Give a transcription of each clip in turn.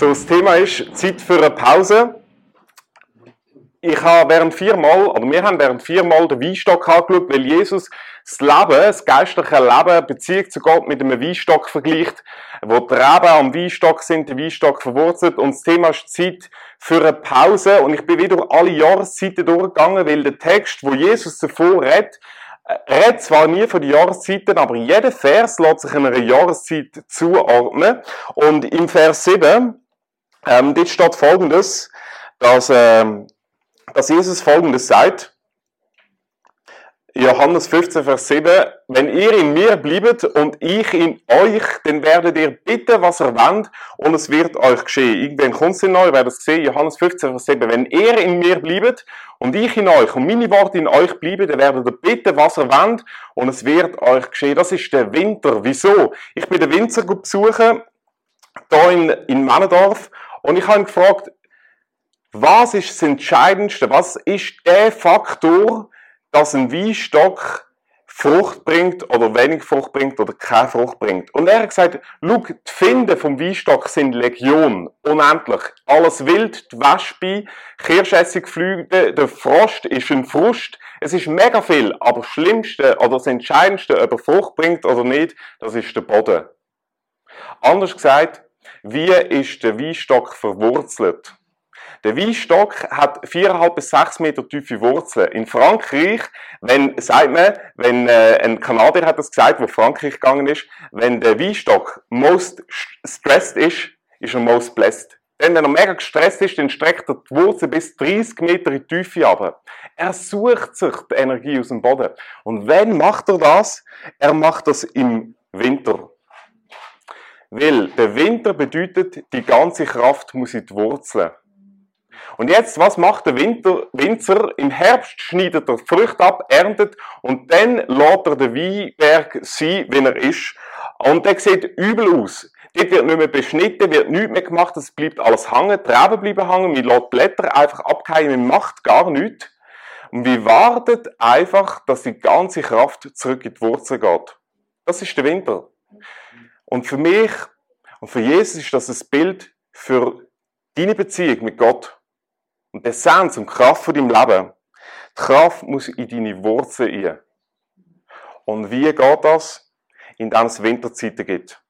So, das Thema ist Zeit für eine Pause. Ich habe während viermal, oder wir haben während viermal den Weinstock angeschaut, weil Jesus das Leben, das geistliche Leben, Beziehung zu Gott mit einem Weinstock vergleicht, wo die Reben am Weinstock sind, der Weinstock verwurzelt. Und das Thema ist Zeit für eine Pause. Und ich bin wieder alle Jahreszeiten durchgegangen, weil der Text, wo Jesus davor redet, redet zwar nie von den Jahreszeiten, aber jeder Vers lässt sich einer Jahreszeit zuordnen. Und im Vers 7, ähm, dort steht folgendes, dass, ähm, dass Jesus folgendes sagt. Johannes 15, Vers 7, wenn ihr in mir bleibt und ich in euch, dann werdet ihr bitten, was ihr wollt, und es wird euch geschehen. Irgendwann kommt es in euch, werdet es sehen, Johannes 15, Vers 7, wenn ihr in mir bleibt und ich in euch und meine Worte in euch bleiben, dann werdet ihr bitten, was ihr wollt, und es wird euch geschehen. Das ist der Winter. Wieso? Ich bin den Winzer besuchen, hier in, in Männendorf, und ich habe ihn gefragt, was ist das Entscheidendste, was ist der Faktor, dass ein Weinstock Frucht bringt oder wenig Frucht bringt oder keine Frucht bringt. Und er hat gesagt, schau, die Finden vom Weinstock sind Legion, unendlich. Alles wild, die Wespe, Kirschessigflüge, der Frost ist ein Frust. Es ist mega viel, aber das Schlimmste oder das Entscheidendste, ob er Frucht bringt oder nicht, das ist der Boden. Anders gesagt, wie ist der Weinstock verwurzelt? Der Weinstock hat 4,5 bis 6 Meter tiefe Wurzeln. In Frankreich, wenn, sagt man, wenn, äh, ein Kanadier hat das gesagt, wo Frankreich gegangen ist, wenn der Weinstock most stressed ist, ist er most blessed. Denn wenn er mega gestresst ist, dann streckt er die Wurzel bis 30 Meter in die Tiefe ab. Er sucht sich die Energie aus dem Boden. Und wenn macht er das? Er macht das im Winter. Weil der Winter bedeutet, die ganze Kraft muss in die Wurzeln. Und jetzt, was macht der Winter, Winzer? Im Herbst schneidet er die Früchte ab, erntet und dann lässt er den Weinberg sein, wie er ist. Und der sieht übel aus. Dort wird nicht mehr beschnitten, wird nichts mehr gemacht, es bleibt alles hängen, die Reben bleiben hängen, man lässt Blätter einfach abkehren, man macht gar nichts. Und wir wartet einfach, dass die ganze Kraft zurück in die Wurzel geht. Das ist der Winter. Und für mich und für Jesus ist das ein Bild für deine Beziehung mit Gott. Und der Essenz und Kraft von deinem Leben, die Kraft muss in deine Wurzeln rein. Und wie geht das? Indem es Winterzeiten gibt.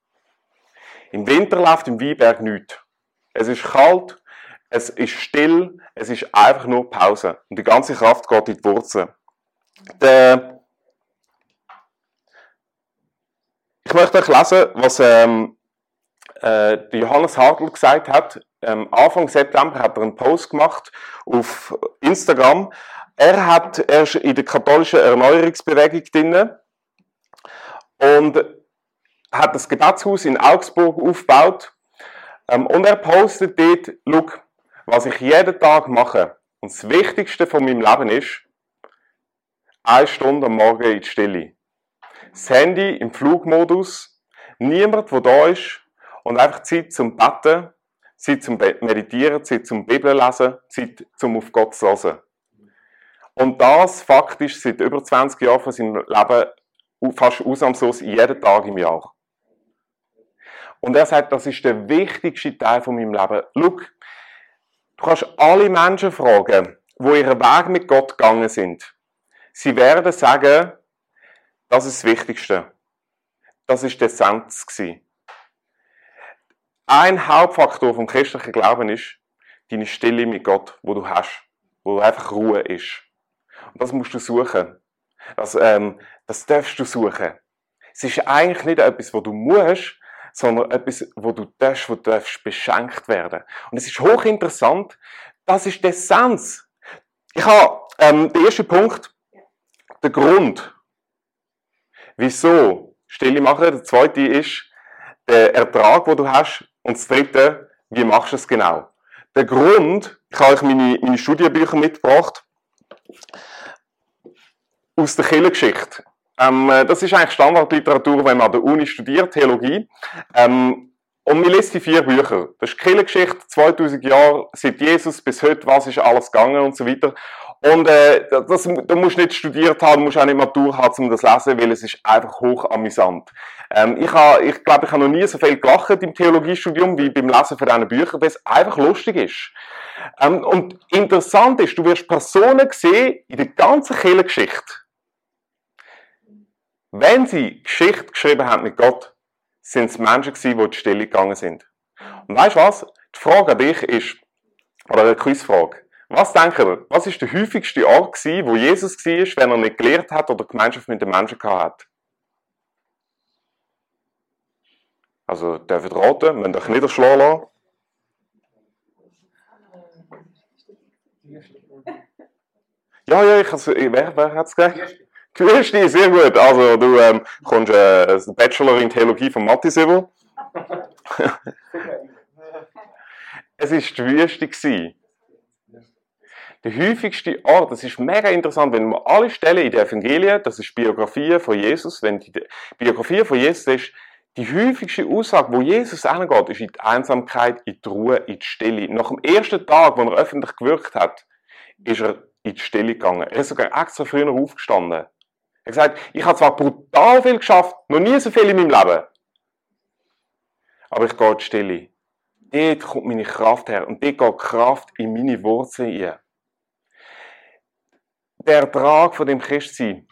Im Winter läuft im Weinberg nichts. Es ist kalt, es ist still, es ist einfach nur Pause. Und die ganze Kraft geht in die Wurzeln. Der ich möchte euch lesen, was ähm, äh, Johannes Hartl gesagt hat ähm, Anfang September hat er einen Post gemacht auf Instagram. Er hat er ist in der katholischen Erneuerungsbewegung drin und hat das Gebetshaus in Augsburg aufgebaut. Ähm, und er postet dort, schau, was ich jeden Tag mache. Und das Wichtigste von meinem Leben ist, eine Stunde am Morgen in die Stille. Das Handy im Flugmodus, niemand, der da ist, und einfach Zeit zum Betten Zeit zum Meditieren, Zeit zum Bibel lesen, Zeit zum auf Gott zu hören. Und das faktisch seit über 20 Jahren von seinem Leben fast ausnahmslos jeden Tag im Jahr. Und er sagt, das ist der wichtigste Teil von meinem Leben. Schau, du kannst alle Menschen fragen, wo ihren Weg mit Gott gegangen sind. Sie werden sagen, das ist das Wichtigste. Das ist der Essenz. Ein Hauptfaktor vom christlichen Glauben ist deine Stille mit Gott, wo du hast, wo einfach Ruhe ist. Und das musst du suchen. Das, ähm, das darfst du suchen. Es ist eigentlich nicht etwas, wo du musst, sondern etwas, wo du darfst, wo du darfst beschenkt werden. Und es ist hochinteressant. Das ist der Essenz. Ich habe ähm, den ersten Punkt, der Grund, wieso Stille machen. Der zweite ist der Ertrag, wo du hast, und das Dritte, wie machst du es genau? Der Grund, ich habe euch meine, meine Studienbücher mitgebracht, aus der Kirchengeschichte. Ähm, äh, das ist eigentlich Standardliteratur, wenn man an der Uni studiert, Theologie. Ähm, und wir lesen die vier Bücher. Das ist die Kirchengeschichte, 2000 Jahre, seit Jesus bis heute, was ist alles gegangen und so weiter. Und äh, das, du musst nicht studiert haben, du musst auch nicht Matur haben, um das zu lesen, weil es ist einfach hoch amüsant. Ähm, ich habe, ich glaube, ich habe noch nie so viel gelacht im Theologiestudium wie beim Lesen von diesen Büchern, weil es einfach lustig ist. Ähm, und interessant ist, du wirst Personen sehen in der ganzen Kirchengeschichte. Wenn sie Geschichte geschrieben haben mit Gott, sind es Menschen gewesen, die in die Stille gegangen sind. Und weißt du was? Die Frage an dich ist, oder eine Quizfrage. Was denken ihr? Was ist der häufigste Ort gewesen, wo Jesus war, wenn er nicht gelehrt hat oder Gemeinschaft mit den Menschen gehabt hat? Also, dürft raten, müsst euch niederschlagen lassen. Ja, ja, ich has, wer, wer hat es gesagt? Quirsti, sehr gut. Also, du ähm, kommst äh, einen Bachelor in Theologie von Mathis über. es war die Wüste. Gewesen. Der häufigste Ort, das ist mega interessant, wenn wir alle Stellen in den Evangelien, das ist Biografie von Jesus, wenn die Biografie von Jesus ist, die häufigste Aussage, wo Jesus angeht, ist in die Einsamkeit, in die Ruhe, in die Stille. Nach dem ersten Tag, wo er öffentlich gewirkt hat, ist er in die Stille gegangen. Er ist sogar extra früher aufgestanden. Er gesagt, ich habe zwar brutal viel geschafft, noch nie so viel in meinem Leben, aber ich gehe in die Stille. Dort kommt meine Kraft her und dort geht Kraft in meine Wurzeln ein der Ertrag von dem Christsein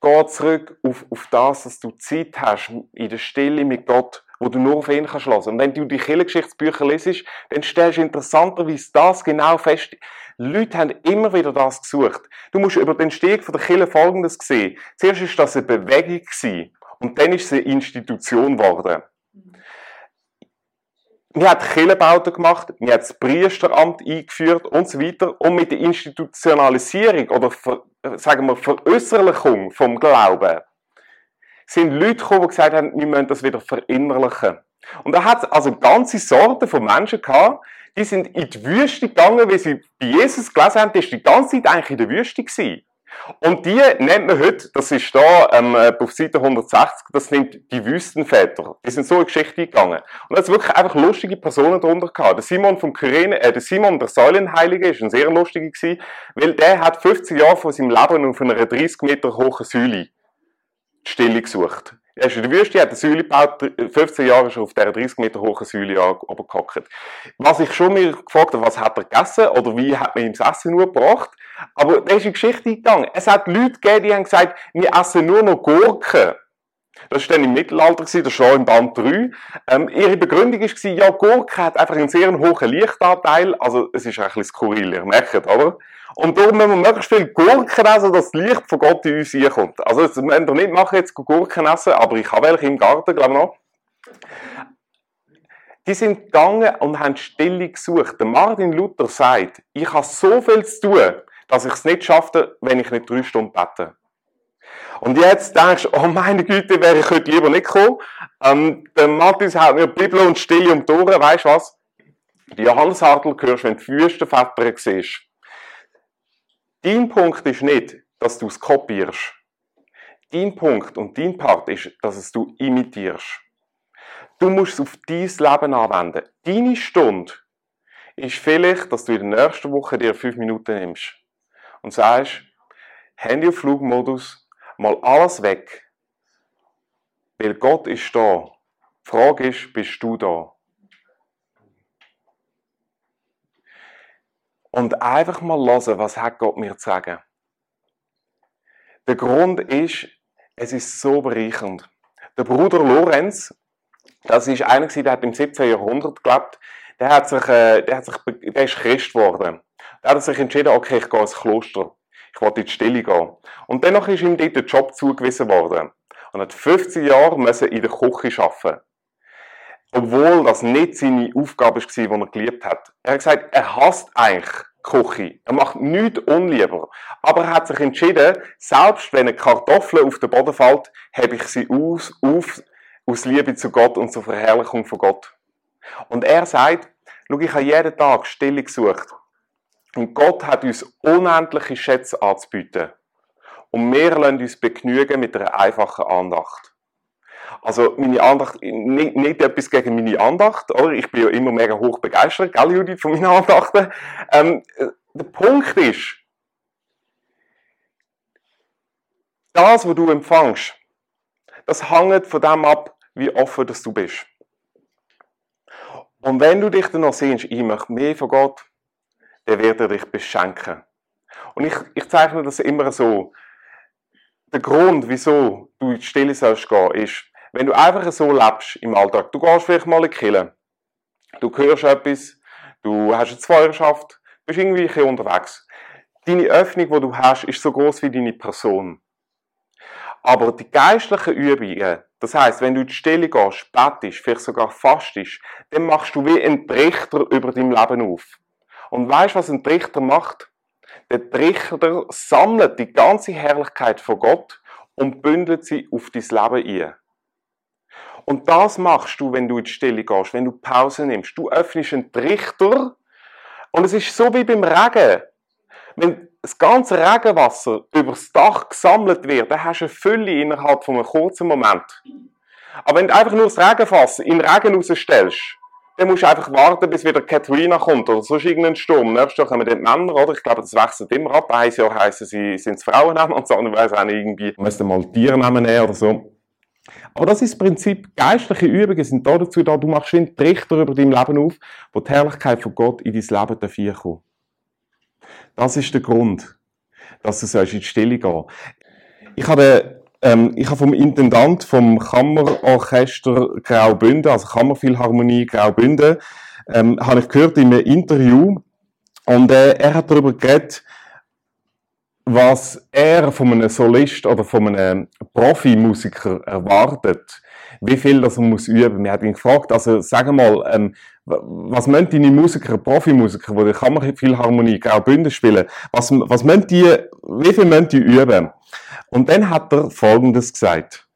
geht zurück auf, auf das, dass du Zeit hast in der Stille mit Gott, wo du nur auf ihn kannst hören. Und wenn du die Kirchengeschichtsbücher lesest, dann stellst du interessanterweise das genau fest. Leute haben immer wieder das gesucht. Du musst über den Steg von der Kirche Folgendes sehen. Zuerst ist das eine Bewegung und dann ist es eine Institution geworden. Wir haben Kirchenbauten gemacht, wir haben das Priesteramt eingeführt und so weiter. Und mit der Institutionalisierung oder, sagen wir, Veräußerlichung vom Glauben sind Leute gekommen, die gesagt haben, wir müssen das wieder verinnerlichen. Und da hat es also ganze Sorten von Menschen gehabt, die sind in die Wüste gegangen, wie sie bei Jesus gelesen haben, die ist die ganze Zeit eigentlich in der Wüste gewesen. Und die nennt man heute, das ist da ähm, auf Seite 160, das nimmt die Wüstenväter. Die sind so in Geschichte gegangen. Und da hat wirklich einfach lustige Personen drunter gehabt. Der Simon vom Kyrene, äh, der Simon der Säulenheilige ist ein sehr lustiger gewesen, weil der hat 15 Jahre von seinem Leben auf einer 30 Meter hohen Säule die Stille gesucht. Er ist in der Wüste, hat eine Säule gebaut, 15 Jahre er auf dieser 30 Meter hohen Säule gehockt. Was ich schon mir gefragt habe, was hat er gegessen oder wie hat man ihm das Essen nur gebracht? Aber da ist eine Geschichte eingegangen. Es hat Leute gegeben, die haben gesagt, wir essen nur noch Gurken. Das war dann im Mittelalter, das ist schon im Band 3. Ähm, ihre Begründung war, ja, Gurke hat einfach einen sehr hohen Lichtanteil, also es ist ein bisschen skurril, ihr merkt, oder? Und darum müssen wir möglichst viel Gurken essen, dass das Licht von Gott in uns reinkommt. Also, das müsst ihr nicht machen, jetzt Gurken essen, aber ich habe welche im Garten, glaube ich noch. Die sind gegangen und haben Stille gesucht. Der Martin Luther sagt, ich habe so viel zu tun, dass ich es nicht schaffe, wenn ich nicht drei Stunden bete. Und jetzt denkst du, oh meine Güte, wäre ich heute lieber nicht gekommen. Ähm, der Matthias hat mir Bibel und Stille um die Ohren, weißt du was? Die Johannes Hartl hörst, wenn du Wüstenväter siehst. Dein Punkt ist nicht, dass du es kopierst. Dein Punkt und dein Part ist, dass es du imitierst. Du musst es auf dein Leben anwenden. Deine Stunde ist vielleicht, dass du in der nächsten Woche dir fünf Minuten nimmst und sagst, Handy auf Flugmodus, mal alles weg. Weil Gott ist da. Die Frage ist, bist du da? Und einfach mal hören, was hat Gott mir zu sagen. Der Grund ist, es ist so bereichernd. Der Bruder Lorenz, das ist einer, der hat im 17. Jahrhundert gelebt, der hat sich, äh, der hat sich, der ist Christ geworden. Der hat sich entschieden, okay, ich gehe ins Kloster. Ich wollte in die Stille gehen. Und dennoch ist ihm dort der Job zugewiesen worden. Und hat 15 Jahre müssen in der Küche arbeiten. Obwohl das nicht seine Aufgabe war, die er geliebt hat. Er hat gesagt, er hasst eigentlich Küche. Er macht nichts unlieber. Aber er hat sich entschieden, selbst wenn eine Kartoffel auf den Boden fällt, habe ich sie aus, auf, aus Liebe zu Gott und zur Verherrlichung von Gott. Und er sagt, schau, ich habe jeden Tag Stille gesucht. Und Gott hat uns unendliche Schätze anzubieten. Und wir lassen uns begnügen mit einer einfachen Andacht. Also, meine Andacht, nicht, nicht etwas gegen meine Andacht, oder? Ich bin ja immer mega hoch begeistert, gell, Judith, von meinen Andachten. Ähm, der Punkt ist, das, was du empfängst, das hängt von dem ab, wie offen dass du bist. Und wenn du dich dann noch sehnst, ich möchte mehr von Gott, dann wird er dich beschenken. Und ich, ich zeichne das immer so. Der Grund, wieso du in die Stille sollst gehen, ist, wenn du einfach so lebst im Alltag. Du gehst vielleicht mal in die Kirche, du hörst etwas, du hast eine Zweierschaft, bist irgendwie unterwegs. Deine Öffnung, die du hast, ist so groß wie deine Person. Aber die geistlichen Übungen, das heißt, wenn du in die Stille gehst, bettest, vielleicht sogar fastest, dann machst du wie ein Trichter über dein Leben auf. Und weißt, was ein Trichter macht? Der Trichter sammelt die ganze Herrlichkeit von Gott und bündelt sie auf dein Leben ein. Und das machst du, wenn du in die Stille gehst, wenn du Pause nimmst. Du öffnest einen Trichter und es ist so wie beim Regen. Wenn das ganze Regenwasser übers Dach gesammelt wird, dann hast du eine Fülle innerhalb von einem kurzen Moment. Aber wenn du einfach nur das Regenfass in den Regen rausstellst, dann musst du einfach warten, bis wieder Katrina kommt oder sonst irgendein Sturm. Nächstes Jahr kommen dann die Männer, oder? Ich glaube, das wechselt immer ab. Ein Jahr heißen sie, sind es Frauen und das andere weiss auch irgendwie, müssen mal Tiernamen nehmen oder so. Aber das ist das Prinzip. Geistliche Übungen sind da dazu da, du machst einen Trichter über dein Leben auf, wo die Herrlichkeit von Gott in dein Leben dafür. Das ist der Grund, dass du in die Stille gehen Ich habe, ähm, ich habe vom Intendant vom Kammerorchester Graubünden, also Kammerphilharmonie Graubünden, ähm, habe ich gehört in einem Interview und äh, er hat darüber geredet, was er von einem Solist oder von einem Profimusiker erwartet, wie viel das er muss üben. Wir haben ihn gefragt, also sagen mal, ähm, was müssen deine Musiker, Profimusiker, die die Kammerphilharmonie Graubünden spielen, was, was die, wie viel müssen die üben? Und dann hat er Folgendes gesagt.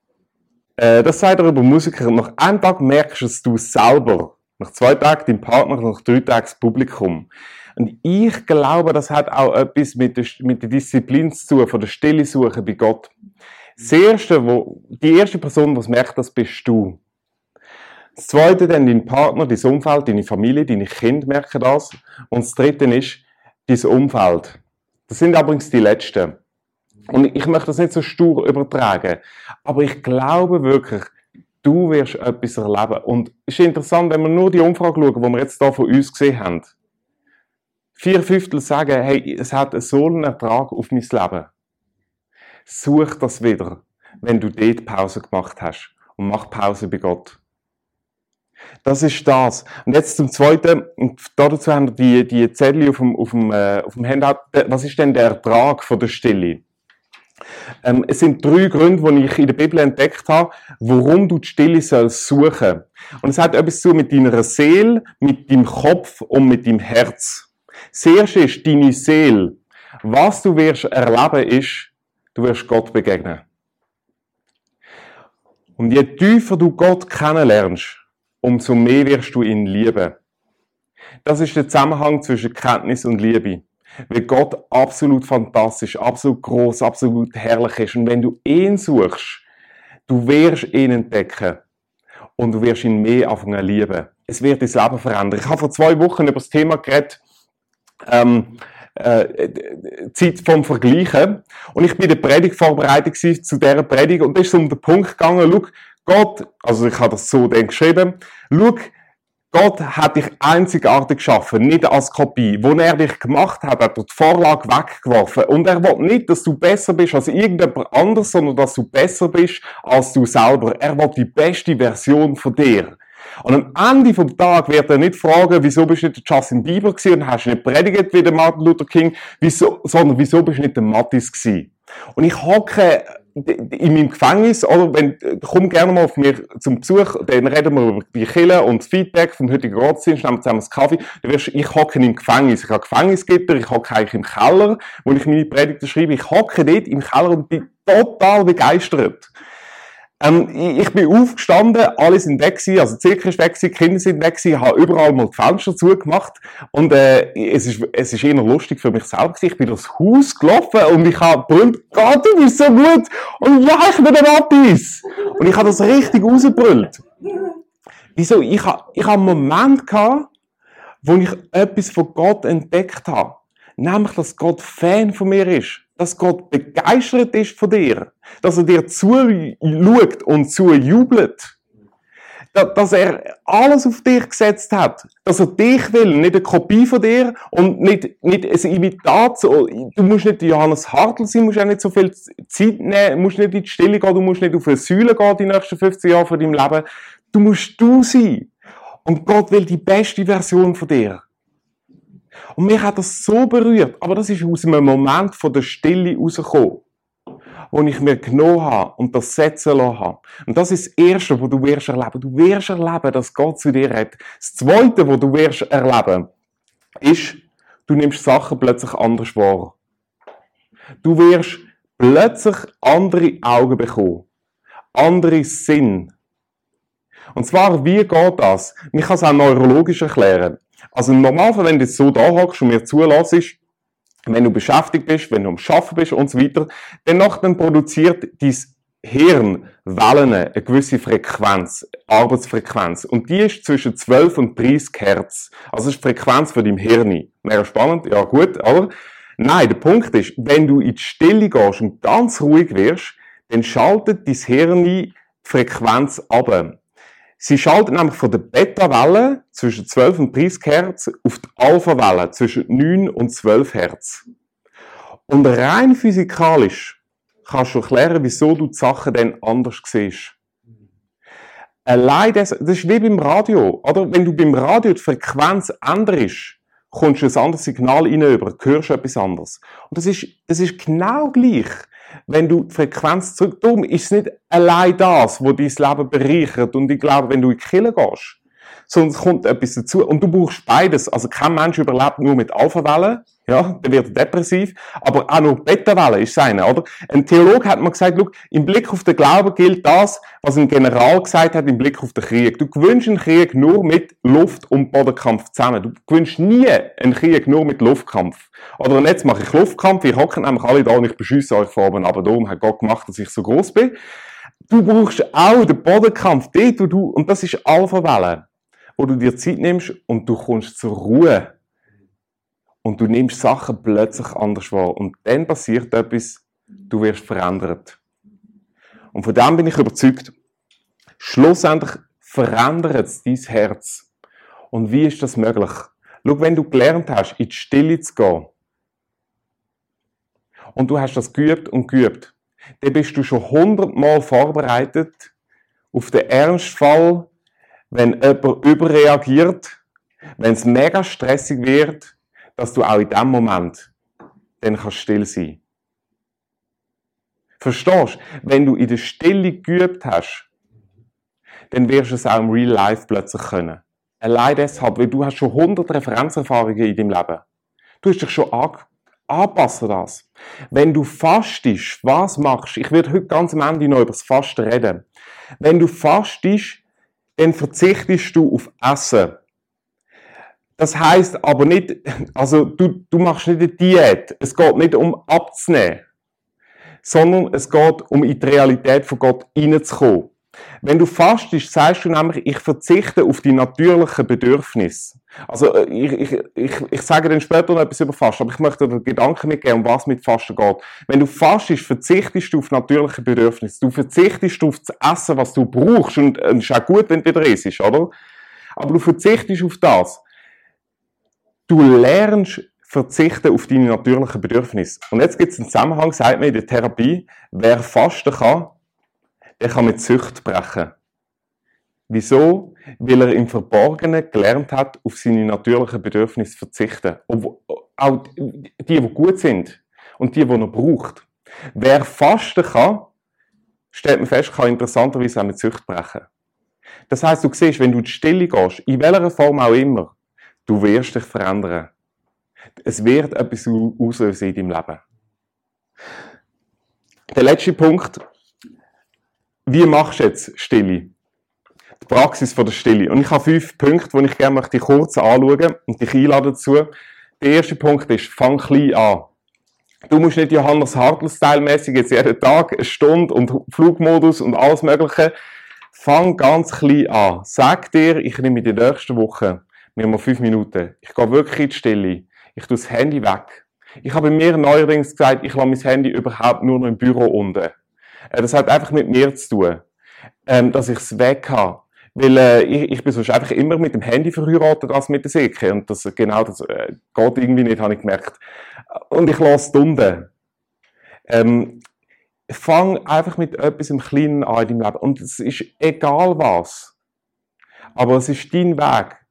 Äh, das sagt er über Musiker, nach einem Tag merkst du es du selber, nach zwei Tagen dein Partner, nach drei Tagen das Publikum. Und ich glaube, das hat auch etwas mit der, mit der Disziplin zu tun, von der Stille Suche bei Gott. Das erste, wo, die erste Person, die merkt, das bist du. Das zweite dann dein Partner, dein Umfeld, deine Familie, deine Kinder merken das. Und das dritte ist dein Umfeld. Das sind übrigens die letzten. Und ich möchte das nicht so stur übertragen. Aber ich glaube wirklich, du wirst etwas erleben. Und es ist interessant, wenn wir nur die Umfrage schauen, die wir jetzt hier von uns gesehen haben. Vier Fünftel sagen, hey, es hat so einen Ertrag auf mein Leben. Such das wieder, wenn du dort Pause gemacht hast. Und mach Pause bei Gott. Das ist das. Und jetzt zum Zweiten, und dazu haben wir die, die Zettel auf dem, auf dem, äh, auf dem Handout. Was ist denn der Ertrag von der Stille? Ähm, es sind drei Gründe, die ich in der Bibel entdeckt habe, warum du die Stille sollst suchen. Und es hat etwas zu mit deiner Seele, mit deinem Kopf und mit deinem Herz. Das erste ist deine Seele. Was du wirst erleben ist, du wirst Gott begegnen. Und je tiefer du Gott kennenlernst, umso mehr wirst du ihn lieben. Das ist der Zusammenhang zwischen Kenntnis und Liebe. Weil Gott absolut fantastisch, absolut groß, absolut herrlich ist. Und wenn du ihn suchst, du wirst ihn entdecken. Und du wirst ihn mehr anfangen lieben. Es wird dein Leben verändern. Ich habe vor zwei Wochen über das Thema geredet, ähm, äh, Zeit vom Vergleichen. Und ich bin in der Predigt vorbereitet zu dieser Predigt und da ist es um den Punkt gegangen, schau, Gott, also ich habe das so dann geschrieben, schau, Gott hat dich einzigartig geschaffen, nicht als Kopie. Wo er dich gemacht hat, hat er die Vorlage weggeworfen. Und er will nicht, dass du besser bist als irgendjemand anderes, sondern dass du besser bist als du selber. Er will die beste Version von dir. Und am Ende vom Tag wird er nicht fragen, wieso bist du nicht Justin Bieber gewesen und hast nicht predigt wie der Martin Luther King, wieso, sondern wieso bist du nicht der Mattis gewesen. Und ich hocke in meinem Gefängnis, oder wenn, komm gerne mal auf mir zum Besuch, dann reden wir über die Kille und das Feedback vom heutigen Gottesdienst, nehmen zusammen das Kaffee, dann wirst, ich hocke im Gefängnis, ich habe Gefängnisgitter, ich hocke eigentlich im Keller, wo ich meine Predigten schreibe, ich hocke dort im Keller und bin total begeistert. Ähm, ich bin aufgestanden, alle sind weg gewesen, also Zirkel ist weg gewesen, Kinder sind weg gewesen, habe überall mal die Fenster zugemacht und äh, es ist es ist eher lustig für mich selber gewesen. Ich bin durchs Haus gelaufen und ich habe brüllt, Gott, du bist so gut und ja, ich bin der Mattis. Und ich habe das richtig rausgebrüllt. Wieso? Ich habe ich hab einen Moment gehabt, wo ich etwas von Gott entdeckt habe. Nämlich, dass Gott Fan von mir ist. Dass Gott begeistert ist von dir, dass er dir zuschaut und zujubelt, dass er alles auf dich gesetzt hat, dass er dich will, nicht eine Kopie von dir und nicht, nicht ein Imitat. Du musst nicht Johannes Hartl sein, musst auch nicht so viel Zeit nehmen, musst nicht in die Stille gehen, du musst nicht auf eine Säule gehen die nächsten 15 Jahre von deinem Leben. Du musst du sein. Und Gott will die beste Version von dir. Und mich hat das so berührt, aber das ist aus einem Moment von der Stille rausgekommen, wo ich mir genommen habe und das setzen lassen habe. Und das ist das Erste, wo du wirst erleben. Du wirst erleben, dass Gott zu dir hat. Das Zweite, wo du wirst erleben, ist, du nimmst Sachen plötzlich anders wahr. Du wirst plötzlich andere Augen bekommen. Andere Sinn. Und zwar, wie geht das? Ich kann es auch neurologisch erklären. Also im Normalfall, wenn du jetzt so da hockst und mir zulässt, wenn du beschäftigt bist, wenn du am Schaffen bist und so weiter, dann dann produziert dein Hirn Wellen, eine gewisse Frequenz, Arbeitsfrequenz. Und die ist zwischen 12 und 30 Hertz. Also das ist die Frequenz von deinem Hirn. Wäre spannend? Ja, gut, aber nein, der Punkt ist, wenn du in die Stille gehst und ganz ruhig wirst, dann schaltet dein Hirn die Frequenz ab. Sie schaltet nämlich von der Beta-Welle zwischen 12 und 30 Hertz auf die Alpha-Welle zwischen 9 und 12 Hertz. Und rein physikalisch kannst du erklären, wieso du die Sachen dann anders siehst. Allein das, das ist wie beim Radio, oder? Wenn du beim Radio die Frequenz änderst, kommst du ein anderes Signal rein über, hörst etwas anderes. Und das ist, das ist genau gleich wenn du die Frequenz zurück, darum ist es nicht allein das, wo dein Leben bereichert. Und ich glaube, wenn du in die Kirche gehst, es kommt etwas dazu. Und du brauchst beides. Also kein Mensch überlebt nur mit Alpha-Wellen. Ja, dann wird er depressiv. Aber auch nur Beta-Wellen ist seine, oder? Ein Theologe hat mir gesagt, schau, im Blick auf den Glauben gilt das, was ein General gesagt hat im Blick auf den Krieg. Du gewünschst einen Krieg nur mit Luft- und Bodenkampf zusammen. Du gewünschst nie einen Krieg nur mit Luftkampf. Oder jetzt mache ich Luftkampf, wir hocken nämlich alle da und ich beschüsse euch vor aber darum hat Gott gemacht, dass ich so groß bin. Du brauchst auch den Bodenkampf, dort, wo du, und das ist Alpha-Welle wo du dir Zeit nimmst und du kommst zur Ruhe. Und du nimmst Sachen plötzlich anders wahr. Und dann passiert etwas, du wirst verändert. Und von dem bin ich überzeugt, schlussendlich verändert es dein Herz. Und wie ist das möglich? Schau, wenn du gelernt hast, in die Stille zu gehen, und du hast das geübt und geübt, dann bist du schon hundertmal vorbereitet auf den Ernstfall, wenn jemand überreagiert, wenn es mega stressig wird, dass du auch in dem Moment dann kannst still sein. Verstehst? Wenn du in der Stille geübt hast, dann wirst du es auch im Real Life plötzlich können. Allein deshalb, weil du hast schon 100 Referenzerfahrungen in deinem Leben. Du hast dich schon anpassen das. Wenn du fastest, was machst? Ich werde heute ganz am Ende noch über das Fasten reden. Wenn du fastest, dann verzichtest du auf Essen. Das heißt aber nicht, also du, du machst nicht eine Diät. Es geht nicht um abzunehmen, sondern es geht um in die Realität von Gott hineinzukommen. Wenn du fastest, sagst du nämlich, ich verzichte auf die natürlichen Bedürfnisse. Also äh, ich, ich, ich, ich sage dann später noch etwas über Fasten, aber ich möchte dir Gedanken mitgeben, um was mit Fasten geht. Wenn du fastest, verzichtest du auf natürliche Bedürfnisse. Du verzichtest auf das Essen, was du brauchst. Und es ist auch gut, wenn du wieder isst, oder? Aber du verzichtest auf das. Du lernst verzichten auf deine natürlichen Bedürfnisse. Und jetzt gibt es einen Zusammenhang, sagt man in der Therapie, wer fasten kann, er kann mit Sucht brechen. Wieso? Weil er im Verborgenen gelernt hat, auf seine natürlichen Bedürfnisse zu verzichten. auch die, die gut sind und die, die er braucht. Wer fasten kann, stellt man fest, kann interessanterweise auch mit Sucht brechen. Das heißt, du siehst, wenn du in die Stille gehst, in welcher Form auch immer, du wirst dich verändern. Es wird etwas auslösen in deinem Leben. Der letzte Punkt, wie machst du jetzt Stille? Die Praxis von der Stille. Und ich habe fünf Punkte, die ich gerne möchte kurz anschauen und dich einladen dazu. Der erste Punkt ist, fang klein an. Du musst nicht Johannes Hartl-Style-mäßig jetzt jeden Tag eine Stunde und Flugmodus und alles Mögliche. Fang ganz klein an. Sag dir, ich nehme in der nächsten Woche mir mal fünf Minuten. Ich gehe wirklich in die Stille. Ich tue das Handy weg. Ich habe mir neuerdings gesagt, ich lasse mein Handy überhaupt nur noch im Büro unten. Äh, das hat einfach mit mir zu tun, ähm, dass ich es weg habe. Weil äh, ich, ich bin sonst einfach immer mit dem Handy verheiratet als mit der Säcke. Und das, genau das äh, geht irgendwie nicht, habe ich gemerkt. Und ich lasse es unten. Ähm, fang einfach mit etwas im Kleinen an in deinem Leben. Und es ist egal was. Aber es ist dein Weg.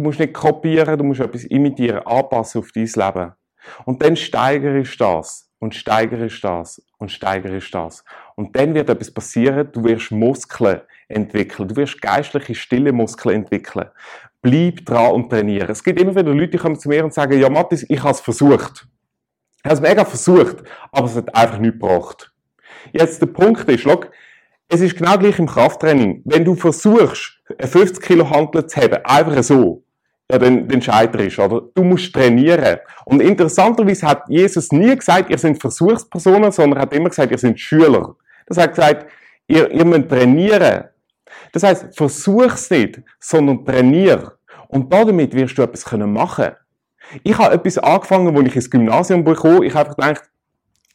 Du musst nicht kopieren, du musst etwas imitieren, anpassen auf dein Leben. Und dann steigerst das und steigerst das und steigerst das. Und dann wird etwas passieren, du wirst Muskeln entwickeln, du wirst geistliche, stille Muskeln entwickeln. Bleib dran und trainiere. Es gibt immer wieder Leute, die kommen zu mir und sagen, ja Mathis, ich habe es versucht. Ich habe es mega versucht, aber es hat einfach nichts gebracht. Jetzt der Punkt ist, schau, es ist genau gleich im Krafttraining. Wenn du versuchst, 50 Kilo Handeln zu haben, einfach so, ja, dann, dann scheiterst oder? Du musst trainieren. Und interessanterweise hat Jesus nie gesagt, ihr seid Versuchspersonen, sondern hat immer gesagt, ihr seid Schüler. Das hat gesagt, ihr, ihr müsst trainieren. Das heißt, versuch's nicht, sondern trainier. Und damit wirst du etwas machen können. Ich habe etwas angefangen, als ich ins Gymnasium bekomme. Ich habe einfach gedacht,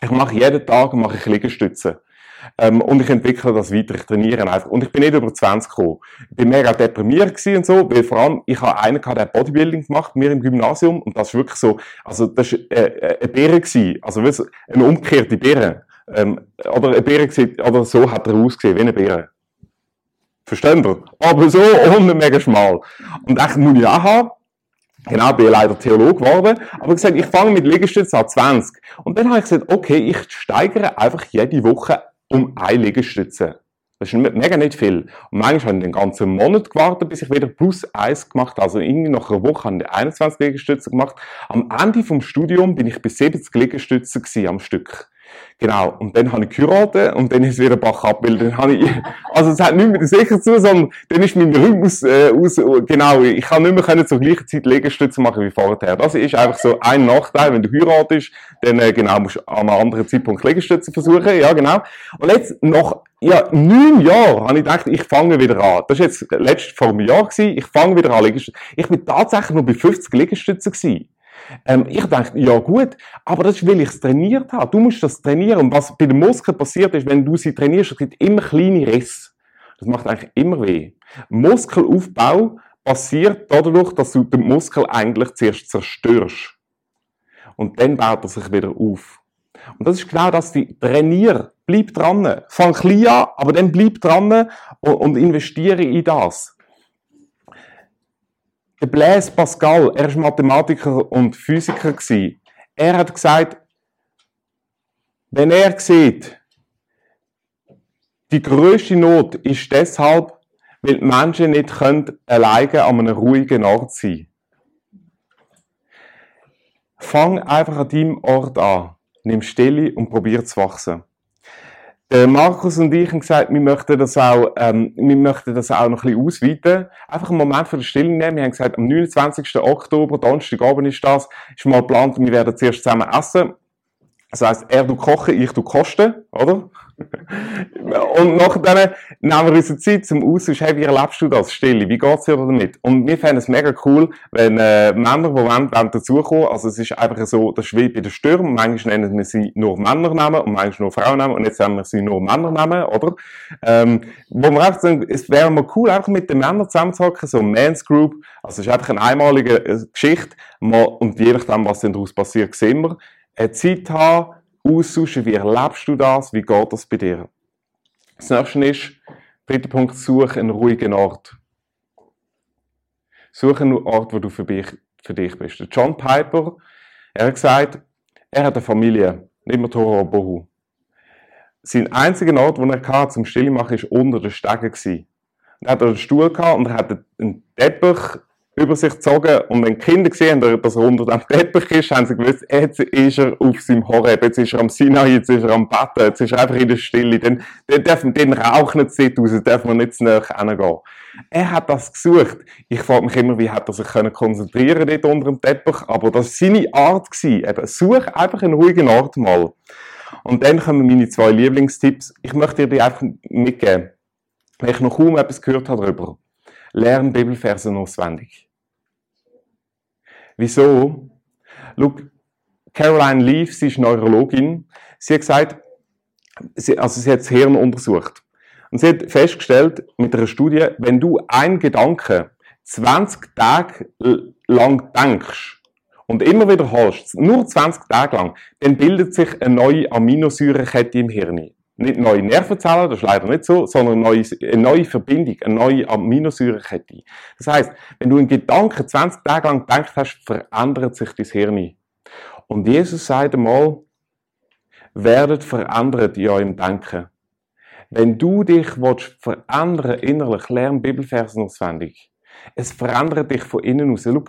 ich mache jeden Tag mache ich Liegestütze. Ähm, und ich entwickle das weiter, ich trainiere einfach. Und ich bin nicht über 20 gekommen. Ich bin mega deprimiert gewesen und so, weil vor allem, ich habe einen gehabt, der Bodybuilding gemacht, mir im Gymnasium, und das ist wirklich so, also, das war äh, äh, eine Beere gewesen. Also, weißt, eine umgekehrte Beere. Ähm, oder eine Beere gewesen, oder so hat er ausgesehen, wie eine Beere. Verstehen? Aber so und mega schmal. Und echt muss ich auch haben. Genau, bin leider Theologe geworden. Aber gesagt, ich fange mit Liegestützen an 20. Und dann habe ich gesagt, okay, ich steigere einfach jede Woche um eine Liegestütze. Das ist mega nicht viel. Und manchmal habe ich den ganzen Monat gewartet, bis ich wieder plus eins gemacht habe. Also irgendwie nach einer Woche habe ich 21 Liegestütze gemacht. Am Ende vom Studium bin ich bis 70 Liegestütze am Stück. Genau. Und dann habe ich geheiratet und dann ist wieder Bach ab, weil dann habe ich, also es hat nicht mehr sicher zu, sondern dann ist mein Rhythmus, äh, aus, genau, ich kann nicht mehr zur gleichen Zeit Liegestütze machen wie vorher. Das ist einfach so ein Nachteil, wenn du heiratest, dann, äh, genau, musst du an einem anderen Zeitpunkt Liegestütze versuchen, ja, genau. Und jetzt, nach, ja, neun Jahren habe ich gedacht, ich fange wieder an. Das war jetzt letztes vor einem Jahr gewesen, ich fange wieder an Liegestütze. Ich bin tatsächlich nur bei 50 Liegestützen gewesen. Ähm, ich dachte, ja gut, aber das ist, weil ich es trainiert habe. Du musst das trainieren. Und was bei den Muskeln passiert ist, wenn du sie trainierst, es gibt immer kleine Risse. Das macht eigentlich immer weh. Muskelaufbau passiert dadurch, dass du den Muskel eigentlich zuerst zerstörst. Und dann baut er sich wieder auf. Und das ist genau das, die trainier, bleib dran. Fang klein an, aber dann bleib dran und, und investiere in das. Der Blaise Pascal, er war Mathematiker und Physiker. Er hat gesagt, wenn er sieht, die größte Not ist deshalb, weil die Menschen nicht können alleine an einem ruhigen Ort sein Fang einfach an deinem Ort an. Nimm Stille und probier zu wachsen. Der Markus und ich haben gesagt, wir möchten das auch, ähm, wir möchten das auch noch ein bisschen ausweiten. Einfach einen Moment für die Stille nehmen. Wir haben gesagt, am 29. Oktober, Donnerstagabend ist das, ist mal geplant, wir werden zuerst zusammen essen. Das heisst, er du kochen, ich du kosten, oder? und nachher nehmen wir unsere Zeit zum Austausch, hey, wie erlebst du das, Stille? Wie geht's dir damit? Und wir fänden es mega cool, wenn äh, Männer, die wollen, wollen dazukommen, also es ist einfach so, das wie bei den Stürmen, manchmal nennen wir sie nur Männernamen und manchmal nur Frauennamen und jetzt nennen wir sie nur Männernamen, oder? Ähm, wo wir einfach sagen, es wäre mal cool, einfach mit den Männern zusammenzuhocken, so ein Men's Group, also es ist einfach eine einmalige äh, Geschichte, mal, und je nachdem, was dann daraus passiert, sehen wir, eine Zeit haben, austauschen, wie erlebst du das, wie geht das bei dir. Das nächste ist, dritter Punkt, suche einen ruhigen Ort. Suche einen Ort, wo du für dich, für dich bist. John Piper, er hat gesagt, er hat eine Familie, nicht mehr Toro Bohu. Sein einziger Ort, den er hatte, zum Stille machen, war unter den Stegen. Er hat einen Stuhl und er hat einen Teppich über sich gezogen und wenn die Kinder gesehen haben, dass er unter dem Teppich ist, haben sie gewusst, jetzt ist er auf seinem Horeb, jetzt ist er am Sinai, jetzt ist er am Betten, jetzt ist er einfach in der Stille, dann, dann dürfen den Rauch nicht sehen raus, dürfen wir nicht zu nahe hingehen. Er hat das gesucht. Ich frage mich immer, wie hat er sich können konzentrieren dort unter dem Teppich, aber das war seine Art. Eben, such einfach einen ruhigen Ort mal. Und dann kommen meine zwei Lieblingstipps. Ich möchte dir die einfach mitgeben, weil ich noch kaum etwas gehört habe darüber. Lern Bibelverse auswendig. Wieso? Schau, Caroline Leaf, sie ist Neurologin, sie hat gesagt, sie, also sie hat das Hirn untersucht. Und sie hat festgestellt, mit einer Studie, wenn du einen Gedanken 20 Tage lang denkst und immer wiederholst, nur 20 Tage lang, dann bildet sich eine neue Aminosäurekette im Hirn. Nicht neue Nervenzellen, das ist leider nicht so, sondern eine neue, eine neue Verbindung, eine neue Aminosäurekette. Das heißt, wenn du einen Gedanken 20 Tage lang gedacht hast, verändert sich dein Hirn. Und Jesus sagt einmal, werdet verändert in eurem Denken. Wenn du dich willst verändern innerlich, lern Bibelversen auswendig. Es verändert dich von innen aus. Schau,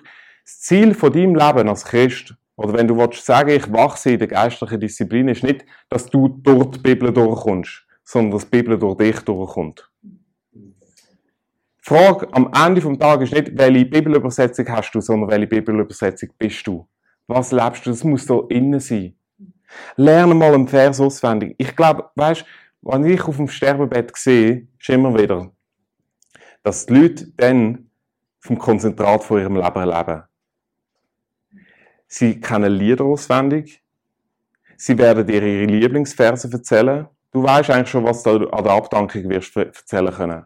das Ziel von deinem Leben als Christ, oder wenn du willst sagen, ich wachse in der geistlichen Disziplin, ist nicht, dass du durch die Bibel durchkommst, sondern dass die Bibel durch dich durchkommt. Die Frage am Ende des Tages ist nicht, welche Bibelübersetzung hast du, sondern welche Bibelübersetzung bist du. Was lebst du? Das muss da innen sein. Lerne mal einen Vers auswendig. Ich glaube, weißt, was ich auf dem Sterbebett sehe, ist immer wieder, dass die Leute dann vom Konzentrat von ihrem Leben leben. Sie kennen Lieder auswendig. Sie werden dir ihre Lieblingsverse erzählen. Du weißt eigentlich schon, was du an der Abdankung wirst erzählen können.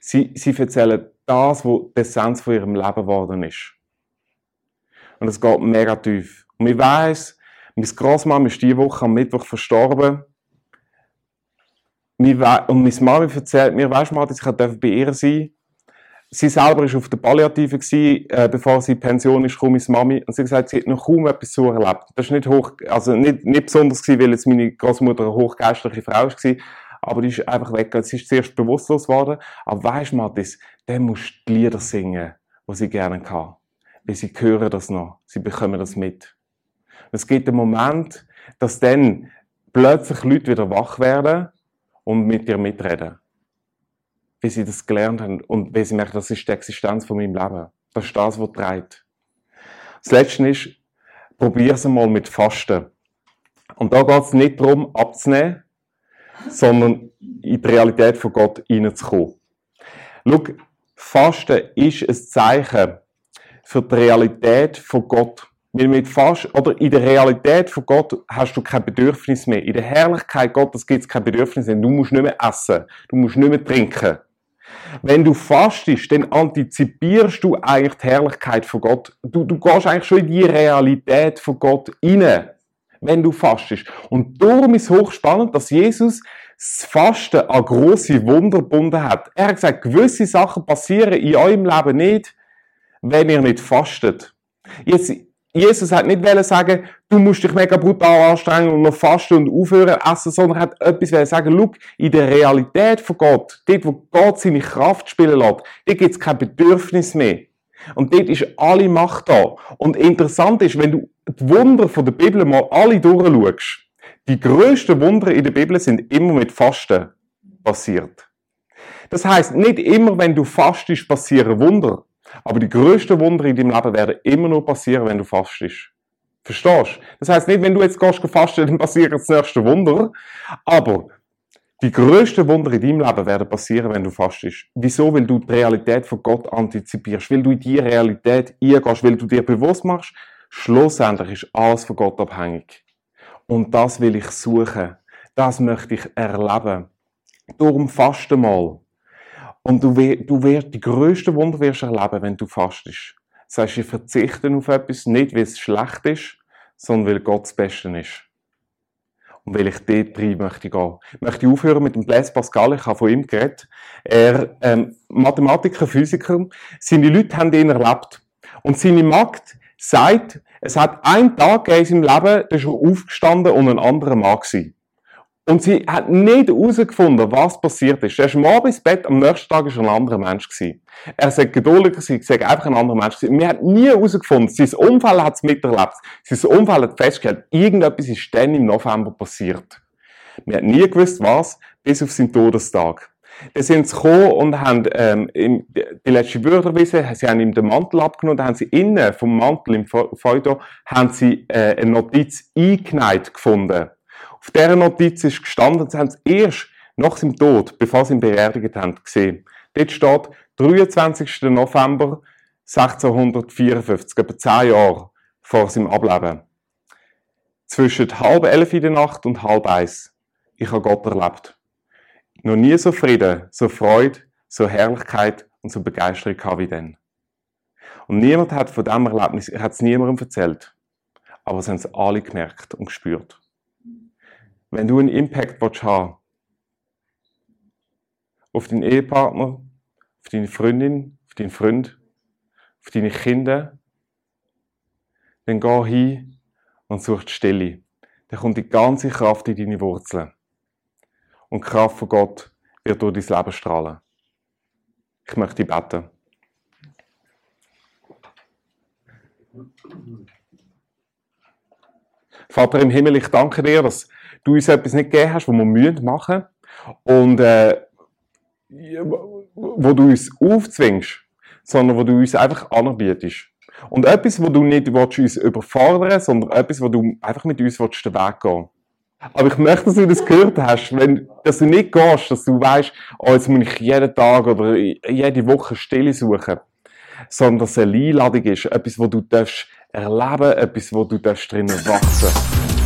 Sie, sie erzählen das, was die Essenz von ihrem Leben geworden ist. Und es geht mega tief. Und ich weiss, meine Großmama ist diese Woche am Mittwoch verstorben. Und meine Mama erzählt mir, weißt du, dass ich bei ihr sein durfte. Sie selber war auf der Palliative, gewesen, äh, bevor sie in Pension ist, kam meine Mami. Und sie hat gesagt, sie hat noch kaum etwas so erlebt. Das ist nicht hoch, also nicht, nicht besonders gewesen, weil jetzt meine Großmutter eine hochgeistliche Frau war. Aber die ist einfach weg. Sie ist zuerst bewusstlos geworden. Aber weisst du, Mathis, dann musst du die Lieder singen, die sie gerne kann. Weil sie hören das noch. Sie bekommen das mit. Es gibt einen Moment, dass dann plötzlich Leute wieder wach werden und mit dir mitreden wie sie das gelernt haben und wie sie merken, das ist die Existenz von meinem Leben. Das ist das, was treibt. Das Letzte ist, probier es mal mit Fasten. Und da geht es nicht darum, abzunehmen, sondern in die Realität von Gott hineinzukommen. Schau, Fasten ist ein Zeichen für die Realität von Gott. Weil mit Fast, oder in der Realität von Gott hast du kein Bedürfnis mehr. In der Herrlichkeit Gottes gibt es kein Bedürfnis mehr. Du musst nicht mehr essen. Du musst nicht mehr trinken. Wenn du fastest, dann antizipierst du eigentlich die Herrlichkeit von Gott. Du, du gehst eigentlich schon in die Realität von Gott hinein, wenn du fastest. Und darum ist es hochspannend, dass Jesus das Fasten an grosse Wunder gebunden hat. Er hat gesagt, gewisse Sachen passieren in eurem Leben nicht, wenn ihr nicht fastet. Jetzt, Jesus hat nicht sagen, du musst dich mega brutal anstrengen und noch fasten und aufhören essen, sondern hat etwas sagen, schau, in der Realität von Gott, dort, wo Gott seine Kraft spielen lässt, dort gibt es kein Bedürfnis mehr. Und dort ist alle Macht da. Und interessant ist, wenn du die Wunder von der Bibel mal alle durchschaust, die grössten Wunder in der Bibel sind immer mit Fasten passiert. Das heißt, nicht immer, wenn du fastest, passieren Wunder. Aber die grössten Wunder in deinem Leben werden immer nur passieren, wenn du fastest. Verstehst? Das heisst nicht, wenn du jetzt gehst fasten, dann passiert das nächste Wunder. Aber die grössten Wunder in deinem Leben werden passieren, wenn du fastest. Wieso? Weil du die Realität von Gott antizipierst. Weil du in diese Realität eingehst. Weil du dir bewusst machst, schlussendlich ist alles von Gott abhängig. Und das will ich suchen. Das möchte ich erleben. Darum faste mal. Und du, du wirst die grössten Wunder wirst erleben, wenn du fastest. Das heißt, ich verzichte auf etwas, nicht weil es schlecht ist, sondern weil Gott das Beste ist. Und weil ich dort rein möchte gehen. Ich möchte aufhören mit dem Blaise Pascal, ich habe von ihm geredet. Er, ähm, Mathematiker, Physiker, seine Leute haben ihn erlebt. Und seine Magd sagt, es hat einen Tag in seinem Leben, da ist er aufgestanden und ein anderer Mann gewesen. Und sie hat nicht herausgefunden, was passiert ist. Er ist Abend ins Bett, am nächsten Tag war ein anderer Mensch. Gewesen. Er sagt geduldiger gewesen, sagt einfach ein anderer Mensch gewesen. Wir haben nie herausgefunden, sein Unfall hat es miterlebt. Sein Unfall hat festgestellt, irgendetwas ist dann im November passiert. Wir haben nie gewusst, was, bis auf seinen Todestag. Dann sind sie gekommen und haben ähm, die letzte wissen, sie haben ihm den Mantel abgenommen, dann haben sie innen vom Mantel im Feuer haben sie äh, eine Notiz eingeneigt gefunden. Auf dieser Notiz ist gestanden, sie haben es erst nach seinem Tod, bevor sie ihn beerdigt haben, gesehen. Dort steht 23. November 1654, etwa zehn Jahre vor seinem Ableben. zwischen halb elf in der Nacht und halb eins. Ich habe Gott erlebt. Noch nie so Frieden, so Freude, so Herrlichkeit und so Begeisterung gehabt wie dann. Und niemand hat von diesem Erlebnis, hat es niemandem erzählt. Aber es haben es alle gemerkt und gespürt. Wenn du einen Impact willst haben auf deinen Ehepartner, auf deine Freundin, auf deinen Freund, auf deine Kinder, dann geh hin und such die Stille. Dann kommt die ganze Kraft in deine Wurzeln. Und die Kraft von Gott wird durch dein Leben strahlen. Ich möchte beten. Vater im Himmel, ich danke dir, dass du uns etwas nicht gegeben hast, was wir müssen machen. Und äh, wo du uns aufzwingst, sondern wo du uns einfach anbietest. Und etwas, wo du nicht willst, uns überfordern sondern etwas, wo du einfach mit uns willst, den Weg gehen. Aber ich möchte, dass du das gehört hast, wenn, dass du nicht gehst, dass du weißt, oh, jetzt muss ich jeden Tag oder jede Woche Stille suchen, sondern dass es eine Einladung ist, etwas, wo du darfst erleben, etwas, wo du darfst drinnen wachsen